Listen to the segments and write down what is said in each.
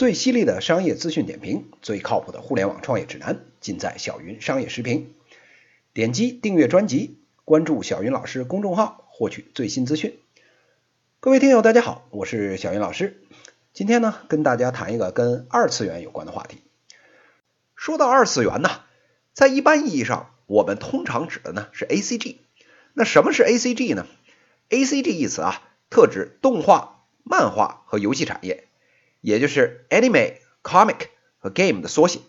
最犀利的商业资讯点评，最靠谱的互联网创业指南，尽在小云商业时评。点击订阅专辑，关注小云老师公众号，获取最新资讯。各位听友，大家好，我是小云老师。今天呢，跟大家谈一个跟二次元有关的话题。说到二次元呢，在一般意义上，我们通常指的呢是 A C G。那什么是 A C G 呢？A C G 一词啊，特指动画、漫画和游戏产业。也就是 anime、comic 和 game 的缩写，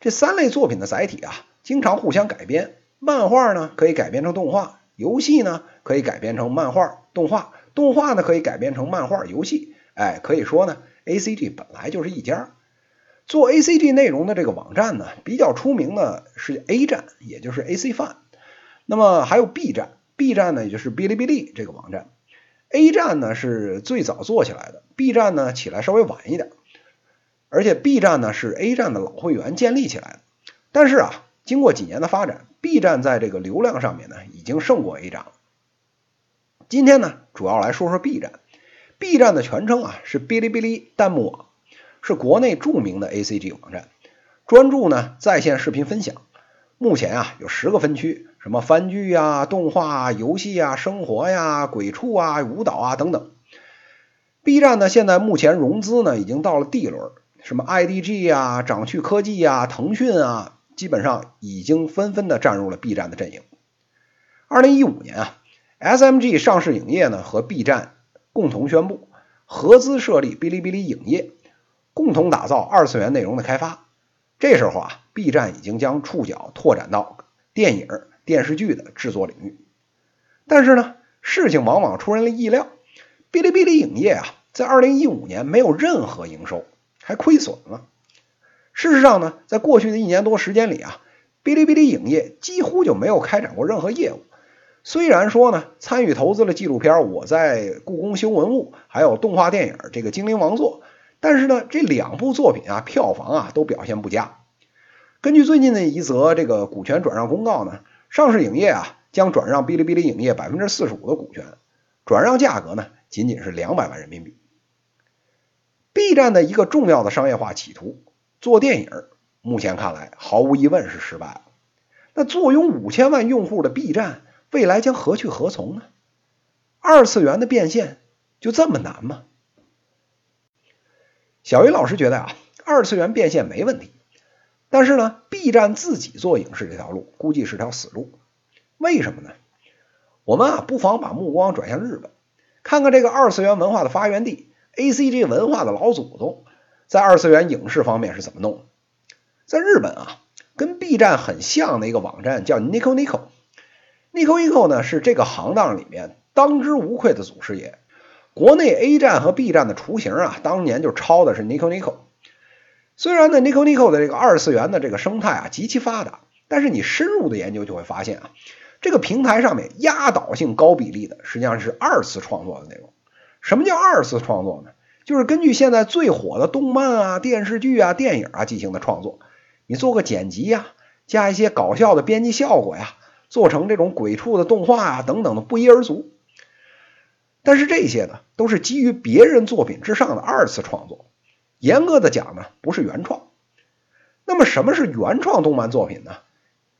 这三类作品的载体啊，经常互相改编。漫画呢可以改编成动画，游戏呢可以改编成漫画、动画，动画呢可以改编成漫画、游戏。哎，可以说呢，A C G 本来就是一家。做 A C G 内容的这个网站呢，比较出名的是 A 站，也就是 A C Fan。那么还有 B 站，B 站呢也就是哔哩哔哩这个网站。A 站呢是最早做起来的，B 站呢起来稍微晚一点，而且 B 站呢是 A 站的老会员建立起来的。但是啊，经过几年的发展，B 站在这个流量上面呢已经胜过 A 站了。今天呢，主要来说说 B 站。B 站的全称啊是哔哩哔哩弹幕网，是国内著名的 ACG 网站，专注呢在线视频分享。目前啊有十个分区。什么番剧呀、动画、游戏呀、生活呀、鬼畜啊、舞蹈啊等等。B 站呢，现在目前融资呢已经到了 D 轮，什么 IDG 呀、掌趣科技呀、腾讯啊，基本上已经纷纷的站入了 B 站的阵营。二零一五年啊，SMG 上市影业呢和 B 站共同宣布合资设立哔哩哔哩影业，共同打造二次元内容的开发。这时候啊，B 站已经将触角拓展到电影。电视剧的制作领域，但是呢，事情往往出人的意料。哔哩哔哩影业啊，在二零一五年没有任何营收，还亏损了。事实上呢，在过去的一年多时间里啊，哔哩哔哩影业几乎就没有开展过任何业务。虽然说呢，参与投资了纪录片《我在故宫修文物》，还有动画电影这个《精灵王座》，但是呢，这两部作品啊，票房啊都表现不佳。根据最近的一则这个股权转让公告呢。上市影业啊，将转让哔哩哔哩影业百分之四十五的股权，转让价格呢，仅仅是两百万人民币。B 站的一个重要的商业化企图做电影，目前看来毫无疑问是失败了。那坐拥五千万用户的 B 站，未来将何去何从呢？二次元的变现就这么难吗？小鱼老师觉得啊，二次元变现没问题。但是呢，B 站自己做影视这条路估计是条死路。为什么呢？我们啊，不妨把目光转向日本，看看这个二次元文化的发源地 A C G 文化的老祖宗，在二次元影视方面是怎么弄的。在日本啊，跟 B 站很像的一个网站叫 Nico Nico。Nico Nico 呢是这个行当里面当之无愧的祖师爷。国内 A 站和 B 站的雏形啊，当年就抄的是 Nico Nico。虽然呢，Nico Nico 的这个二次元的这个生态啊极其发达，但是你深入的研究就会发现啊，这个平台上面压倒性高比例的实际上是二次创作的内容。什么叫二次创作呢？就是根据现在最火的动漫啊、电视剧啊、电影啊进行的创作，你做个剪辑呀，加一些搞笑的编辑效果呀，做成这种鬼畜的动画啊等等的不一而足。但是这些呢，都是基于别人作品之上的二次创作。严格的讲呢，不是原创。那么什么是原创动漫作品呢？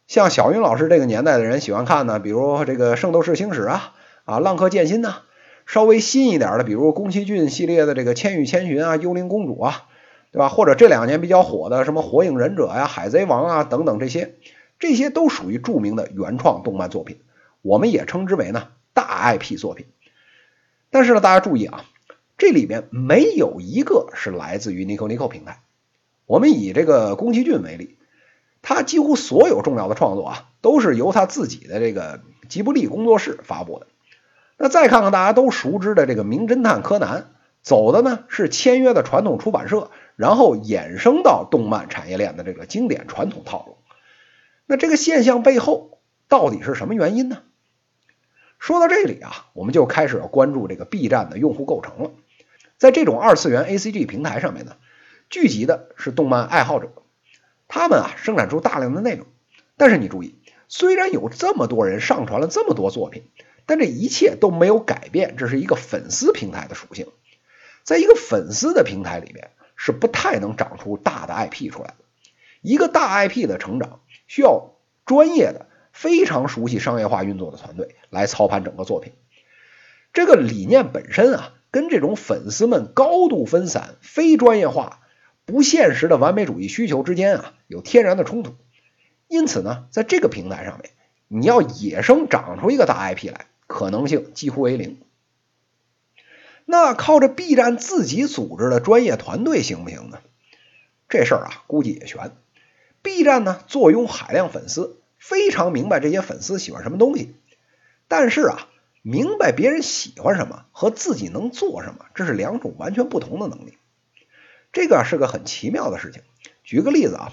像小云老师这个年代的人喜欢看呢，比如这个《圣斗士星矢》啊，啊《浪客剑心》呐，稍微新一点的，比如宫崎骏系列的这个《千与千寻》啊，《幽灵公主》啊，对吧？或者这两年比较火的什么《火影忍者》呀，《海贼王》啊等等这些，这些都属于著名的原创动漫作品，我们也称之为呢大 IP 作品。但是呢，大家注意啊。这里边没有一个是来自于 Nico Nico 平台。我们以这个宫崎骏为例，他几乎所有重要的创作啊，都是由他自己的这个吉卜力工作室发布的。那再看看大家都熟知的这个《名侦探柯南》，走的呢是签约的传统出版社，然后衍生到动漫产业链的这个经典传统套路。那这个现象背后到底是什么原因呢？说到这里啊，我们就开始要关注这个 B 站的用户构成了。在这种二次元 A C G 平台上面呢，聚集的是动漫爱好者，他们啊生产出大量的内容。但是你注意，虽然有这么多人上传了这么多作品，但这一切都没有改变，这是一个粉丝平台的属性。在一个粉丝的平台里面，是不太能长出大的 IP 出来的。一个大 IP 的成长需要专业的、非常熟悉商业化运作的团队来操盘整个作品。这个理念本身啊，跟这种粉丝们高度分散、非专业化、不现实的完美主义需求之间啊，有天然的冲突。因此呢，在这个平台上面，你要野生长出一个大 IP 来，可能性几乎为零。那靠着 B 站自己组织的专业团队行不行呢？这事儿啊，估计也悬。B 站呢，坐拥海量粉丝，非常明白这些粉丝喜欢什么东西。但是啊，明白别人喜欢什么和自己能做什么，这是两种完全不同的能力。这个是个很奇妙的事情。举个例子啊，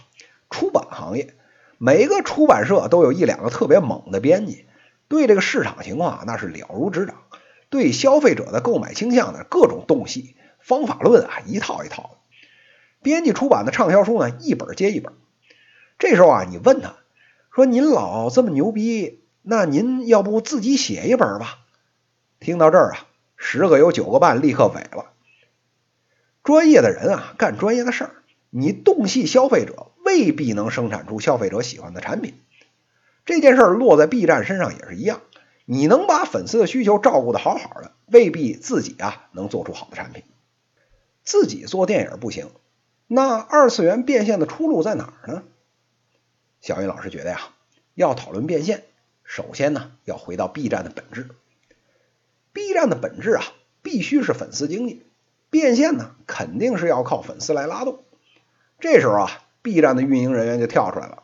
出版行业，每个出版社都有一两个特别猛的编辑，对这个市场情况那是了如指掌。对消费者的购买倾向的各种洞悉方法论啊，一套一套的。编辑出版的畅销书呢，一本接一本。这时候啊，你问他说：“您老这么牛逼，那您要不自己写一本吧？”听到这儿啊，十个有九个半立刻萎了。专业的人啊，干专业的事儿，你洞悉消费者，未必能生产出消费者喜欢的产品。这件事儿落在 B 站身上也是一样。你能把粉丝的需求照顾的好好的，未必自己啊能做出好的产品。自己做电影不行，那二次元变现的出路在哪儿呢？小云老师觉得呀，要讨论变现，首先呢要回到 B 站的本质。B 站的本质啊，必须是粉丝经济，变现呢肯定是要靠粉丝来拉动。这时候啊，B 站的运营人员就跳出来了，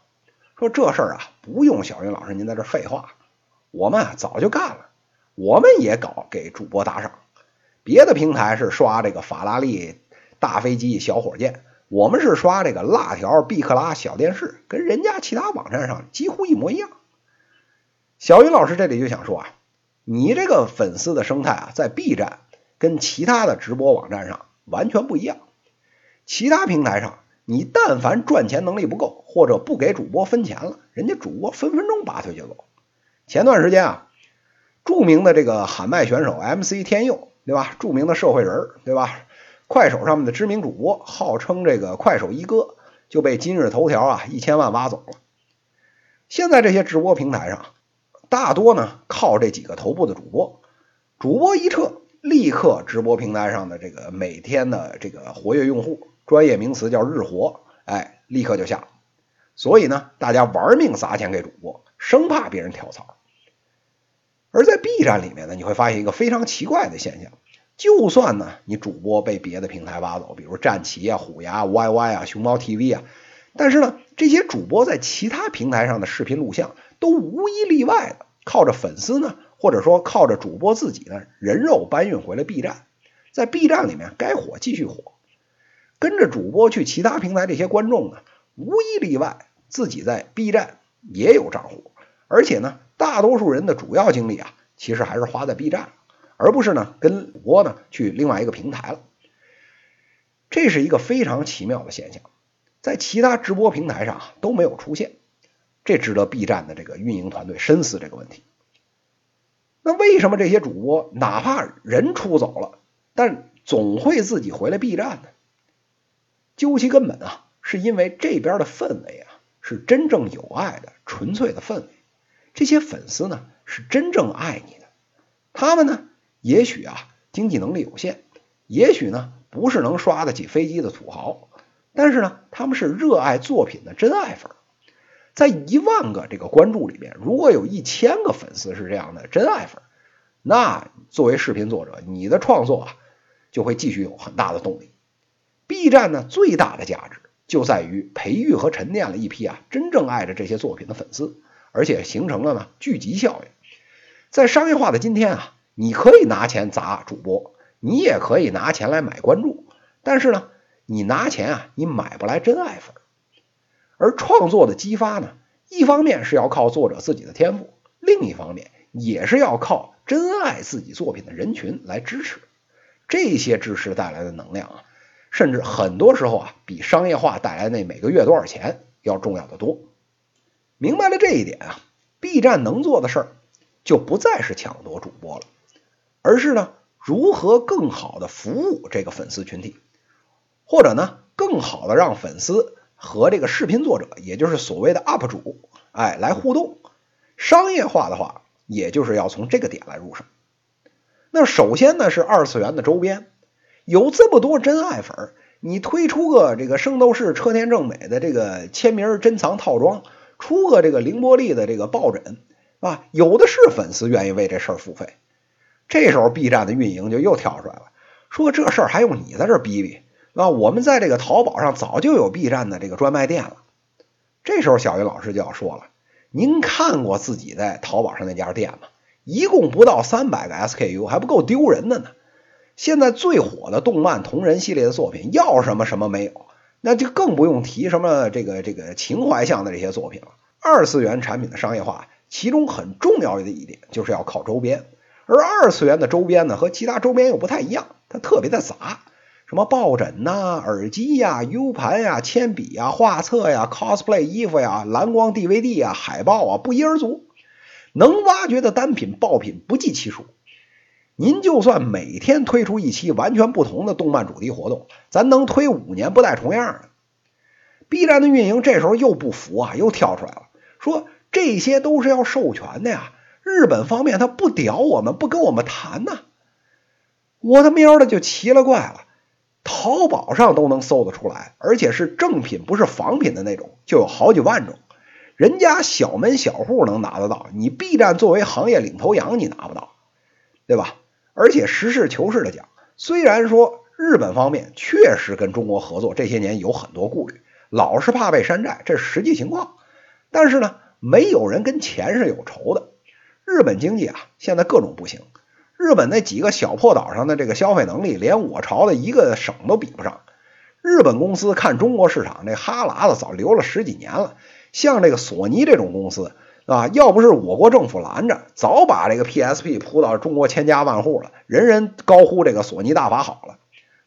说这事儿啊不用小云老师您在这废话。我们啊早就干了，我们也搞给主播打赏。别的平台是刷这个法拉利大飞机、小火箭，我们是刷这个辣条、毕克拉小电视，跟人家其他网站上几乎一模一样。小云老师这里就想说啊，你这个粉丝的生态啊，在 B 站跟其他的直播网站上完全不一样。其他平台上，你但凡赚钱能力不够，或者不给主播分钱了，人家主播分分钟拔腿就走。前段时间啊，著名的这个喊麦选手 MC 天佑，对吧？著名的社会人对吧？快手上面的知名主播，号称这个快手一哥，就被今日头条啊一千万挖走了。现在这些直播平台上，大多呢靠这几个头部的主播，主播一撤，立刻直播平台上的这个每天的这个活跃用户，专业名词叫日活，哎，立刻就下。所以呢，大家玩命砸钱给主播，生怕别人跳槽。而在 B 站里面呢，你会发现一个非常奇怪的现象：就算呢你主播被别的平台挖走，比如战旗啊、虎牙、YY 啊、熊猫 TV 啊，但是呢，这些主播在其他平台上的视频录像都无一例外的靠着粉丝呢，或者说靠着主播自己呢人肉搬运回了 B 站，在 B 站里面该火继续火，跟着主播去其他平台这些观众呢，无一例外自己在 B 站也有账户，而且呢。大多数人的主要精力啊，其实还是花在 B 站，而不是呢跟主播呢去另外一个平台了。这是一个非常奇妙的现象，在其他直播平台上都没有出现，这值得 B 站的这个运营团队深思这个问题。那为什么这些主播哪怕人出走了，但总会自己回来 B 站呢？究其根本啊，是因为这边的氛围啊是真正有爱的、纯粹的氛围。这些粉丝呢是真正爱你的，他们呢也许啊经济能力有限，也许呢不是能刷得起飞机的土豪，但是呢他们是热爱作品的真爱粉。在一万个这个关注里面，如果有一千个粉丝是这样的真爱粉，那作为视频作者，你的创作啊就会继续有很大的动力。B 站呢最大的价值就在于培育和沉淀了一批啊真正爱着这些作品的粉丝。而且形成了呢聚集效应，在商业化的今天啊，你可以拿钱砸主播，你也可以拿钱来买关注，但是呢，你拿钱啊，你买不来真爱粉。而创作的激发呢，一方面是要靠作者自己的天赋，另一方面也是要靠真爱自己作品的人群来支持。这些支持带来的能量啊，甚至很多时候啊，比商业化带来那每个月多少钱要重要的多。明白了这一点啊，B 站能做的事儿就不再是抢夺主播了，而是呢如何更好的服务这个粉丝群体。或者呢，更好的让粉丝和这个视频作者，也就是所谓的 UP 主，哎，来互动。商业化的话，也就是要从这个点来入手。那首先呢，是二次元的周边，有这么多真爱粉，你推出个这个圣斗士车田正美的这个签名珍藏套装，出个这个凌波丽的这个抱枕，啊，有的是粉丝愿意为这事儿付费。这时候 B 站的运营就又跳出来了，说这事儿还用你在这逼逼？啊，我们在这个淘宝上早就有 B 站的这个专卖店了。这时候小云老师就要说了，您看过自己在淘宝上那家店吗？一共不到三百个 SKU，还不够丢人的呢。现在最火的动漫同人系列的作品，要什么什么没有，那就更不用提什么这个这个情怀向的这些作品了。二次元产品的商业化，其中很重要的一点就是要靠周边。而二次元的周边呢，和其他周边又不太一样，它特别的杂，什么抱枕呐、耳机呀、U 盘呀、铅笔呀、画册呀、cosplay 衣服呀、蓝光 DVD 呀、海报啊，不一而足，能挖掘的单品爆品不计其数。您就算每天推出一期完全不同的动漫主题活动，咱能推五年不带重样的。B 站的运营这时候又不服啊，又跳出来了，说这些都是要授权的呀。日本方面他不屌我们，不跟我们谈呢，我他喵的就奇了怪了。淘宝上都能搜得出来，而且是正品，不是仿品的那种，就有好几万种。人家小门小户能拿得到，你 B 站作为行业领头羊，你拿不到，对吧？而且实事求是的讲，虽然说日本方面确实跟中国合作这些年有很多顾虑，老是怕被山寨，这是实际情况。但是呢，没有人跟钱是有仇的。日本经济啊，现在各种不行。日本那几个小破岛上的这个消费能力，连我朝的一个省都比不上。日本公司看中国市场，那哈喇子早流了十几年了。像这个索尼这种公司啊，要不是我国政府拦着，早把这个 PSP 铺到中国千家万户了，人人高呼这个索尼大法好了，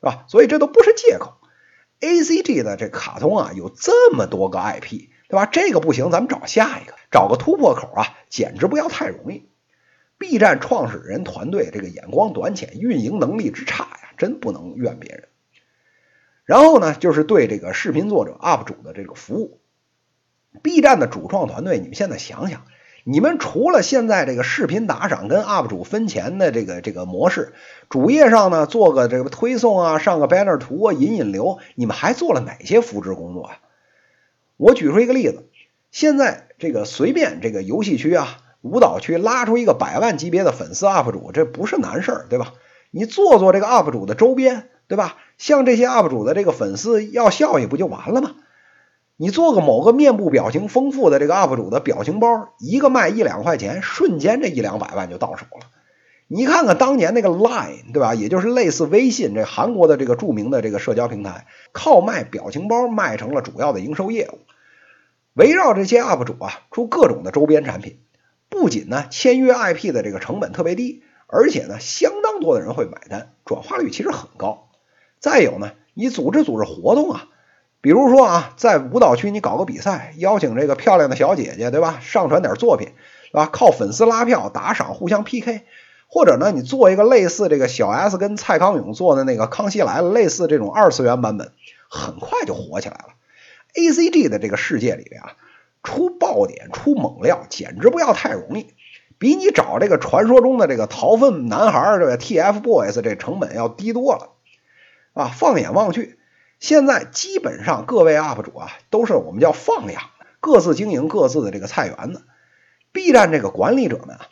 是吧？所以这都不是借口。ACG 的这卡通啊，有这么多个 IP。对吧？这个不行，咱们找下一个，找个突破口啊，简直不要太容易。B 站创始人团队这个眼光短浅，运营能力之差呀，真不能怨别人。然后呢，就是对这个视频作者 UP 主的这个服务。B 站的主创团队，你们现在想想，你们除了现在这个视频打赏跟 UP 主分钱的这个这个模式，主页上呢做个这个推送啊，上个 banner 图啊，引引流，你们还做了哪些扶持工作啊？我举出一个例子，现在这个随便这个游戏区啊、舞蹈区拉出一个百万级别的粉丝 UP 主，这不是难事儿，对吧？你做做这个 UP 主的周边，对吧？像这些 UP 主的这个粉丝要效益不就完了吗？你做个某个面部表情丰富的这个 UP 主的表情包，一个卖一两块钱，瞬间这一两百万就到手了。你看看当年那个 Line，对吧？也就是类似微信这韩国的这个著名的这个社交平台，靠卖表情包卖成了主要的营收业务。围绕这些 UP 主啊，出各种的周边产品，不仅呢签约 IP 的这个成本特别低，而且呢相当多的人会买单，转化率其实很高。再有呢，你组织组织活动啊，比如说啊，在舞蹈区你搞个比赛，邀请这个漂亮的小姐姐，对吧？上传点作品，对吧？靠粉丝拉票打赏，互相 PK，或者呢，你做一个类似这个小 S 跟蔡康永做的那个《康熙来了》类似这种二次元版本，很快就火起来了。A C G 的这个世界里边啊，出爆点、出猛料，简直不要太容易，比你找这个传说中的这个逃粪男孩这个 T F Boys 这成本要低多了啊！放眼望去，现在基本上各位 UP 主啊，都是我们叫放养，各自经营各自的这个菜园子。B 站这个管理者们啊，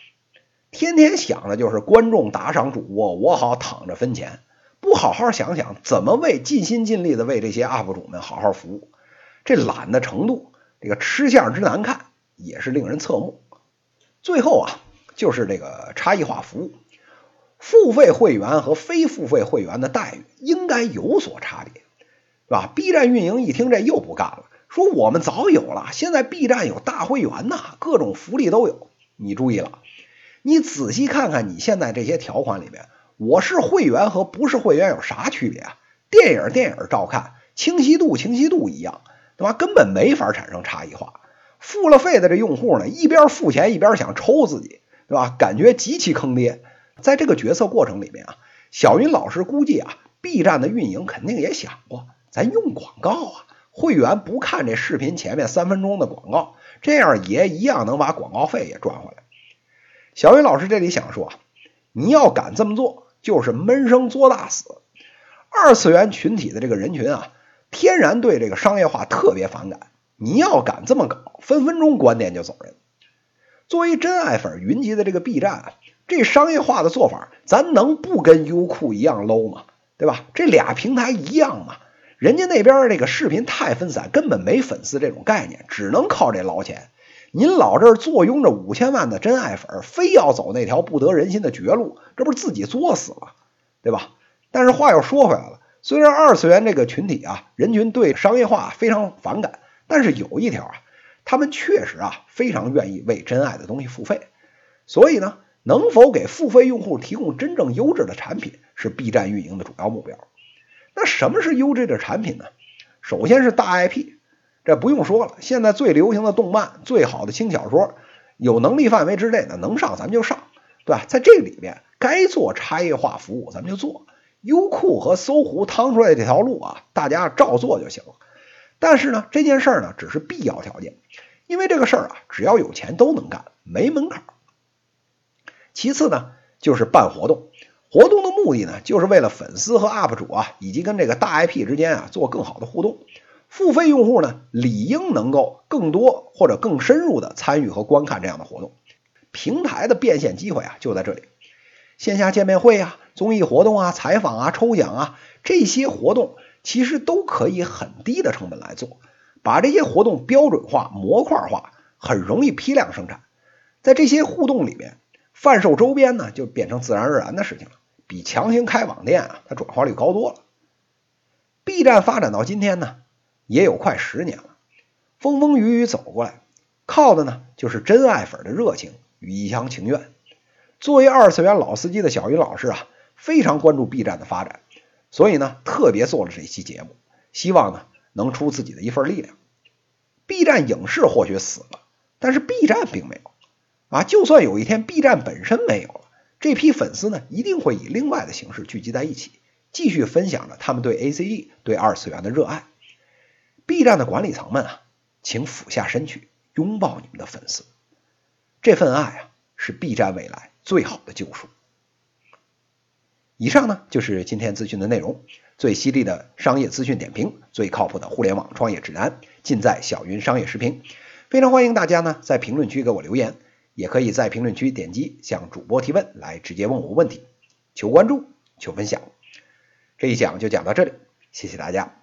天天想的就是观众打赏主播，我好躺着分钱，不好好想想怎么为尽心尽力的为这些 UP 主们好好服务。这懒的程度，这个吃相之难看，也是令人侧目。最后啊，就是这个差异化服务，付费会员和非付费会员的待遇应该有所差别，是吧？B 站运营一听这又不干了，说我们早有了，现在 B 站有大会员呐，各种福利都有。你注意了，你仔细看看你现在这些条款里面，我是会员和不是会员有啥区别啊？电影电影照看，清晰度清晰度一样。对吧？根本没法产生差异化。付了费的这用户呢，一边付钱一边想抽自己，对吧？感觉极其坑爹。在这个决策过程里面啊，小云老师估计啊，B 站的运营肯定也想过咱用广告啊，会员不看这视频前面三分钟的广告，这样也一样能把广告费也赚回来。小云老师这里想说，你要敢这么做，就是闷声作大死。二次元群体的这个人群啊，天然对这个商业化特别反感。你要敢这么搞，分分钟关店就走人。作为真爱粉云集的这个 B 站，这商业化的做法，咱能不跟优酷一样 low 吗？对吧？这俩平台一样嘛。人家那边这个视频太分散，根本没粉丝这种概念，只能靠这捞钱。您老这儿坐拥着五千万的真爱粉，非要走那条不得人心的绝路，这不是自己作死了，对吧？但是话又说回来了，虽然二次元这个群体啊，人群对商业化非常反感，但是有一条啊，他们确实啊非常愿意为真爱的东西付费。所以呢，能否给付费用户提供真正优质的产品，是 B 站运营的主要目标。那什么是优质的产品呢？首先是大 IP，这不用说了，现在最流行的动漫、最好的轻小说，有能力范围之内的能上咱们就上，对吧？在这里面该做差异化服务咱们就做。优酷和搜狐趟出来这条路啊，大家照做就行了。但是呢，这件事儿呢只是必要条件，因为这个事儿啊，只要有钱都能干，没门槛。其次呢，就是办活动。活动的目的呢，就是为了粉丝和 UP 主啊，以及跟这个大 IP 之间啊做更好的互动。付费用户呢，理应能够更多或者更深入的参与和观看这样的活动。平台的变现机会啊，就在这里。线下见面会啊、综艺活动啊、采访啊、抽奖啊，这些活动其实都可以很低的成本来做，把这些活动标准化、模块化，很容易批量生产。在这些互动里面，贩售周边呢，就变成自然而然的事情了。比强行开网店啊，它转化率高多了。B 站发展到今天呢，也有快十年了，风风雨雨走过来，靠的呢就是真爱粉的热情与一厢情愿。作为二次元老司机的小云老师啊，非常关注 B 站的发展，所以呢，特别做了这期节目，希望呢能出自己的一份力量。B 站影视或许死了，但是 B 站并没有啊。就算有一天 B 站本身没有了。这批粉丝呢，一定会以另外的形式聚集在一起，继续分享着他们对 A C G、对二次元的热爱。B 站的管理层们啊，请俯下身去拥抱你们的粉丝，这份爱啊，是 B 站未来最好的救赎。以上呢，就是今天资讯的内容，最犀利的商业资讯点评，最靠谱的互联网创业指南，尽在小云商业视频。非常欢迎大家呢，在评论区给我留言。也可以在评论区点击向主播提问，来直接问我问题，求关注，求分享。这一讲就讲到这里，谢谢大家。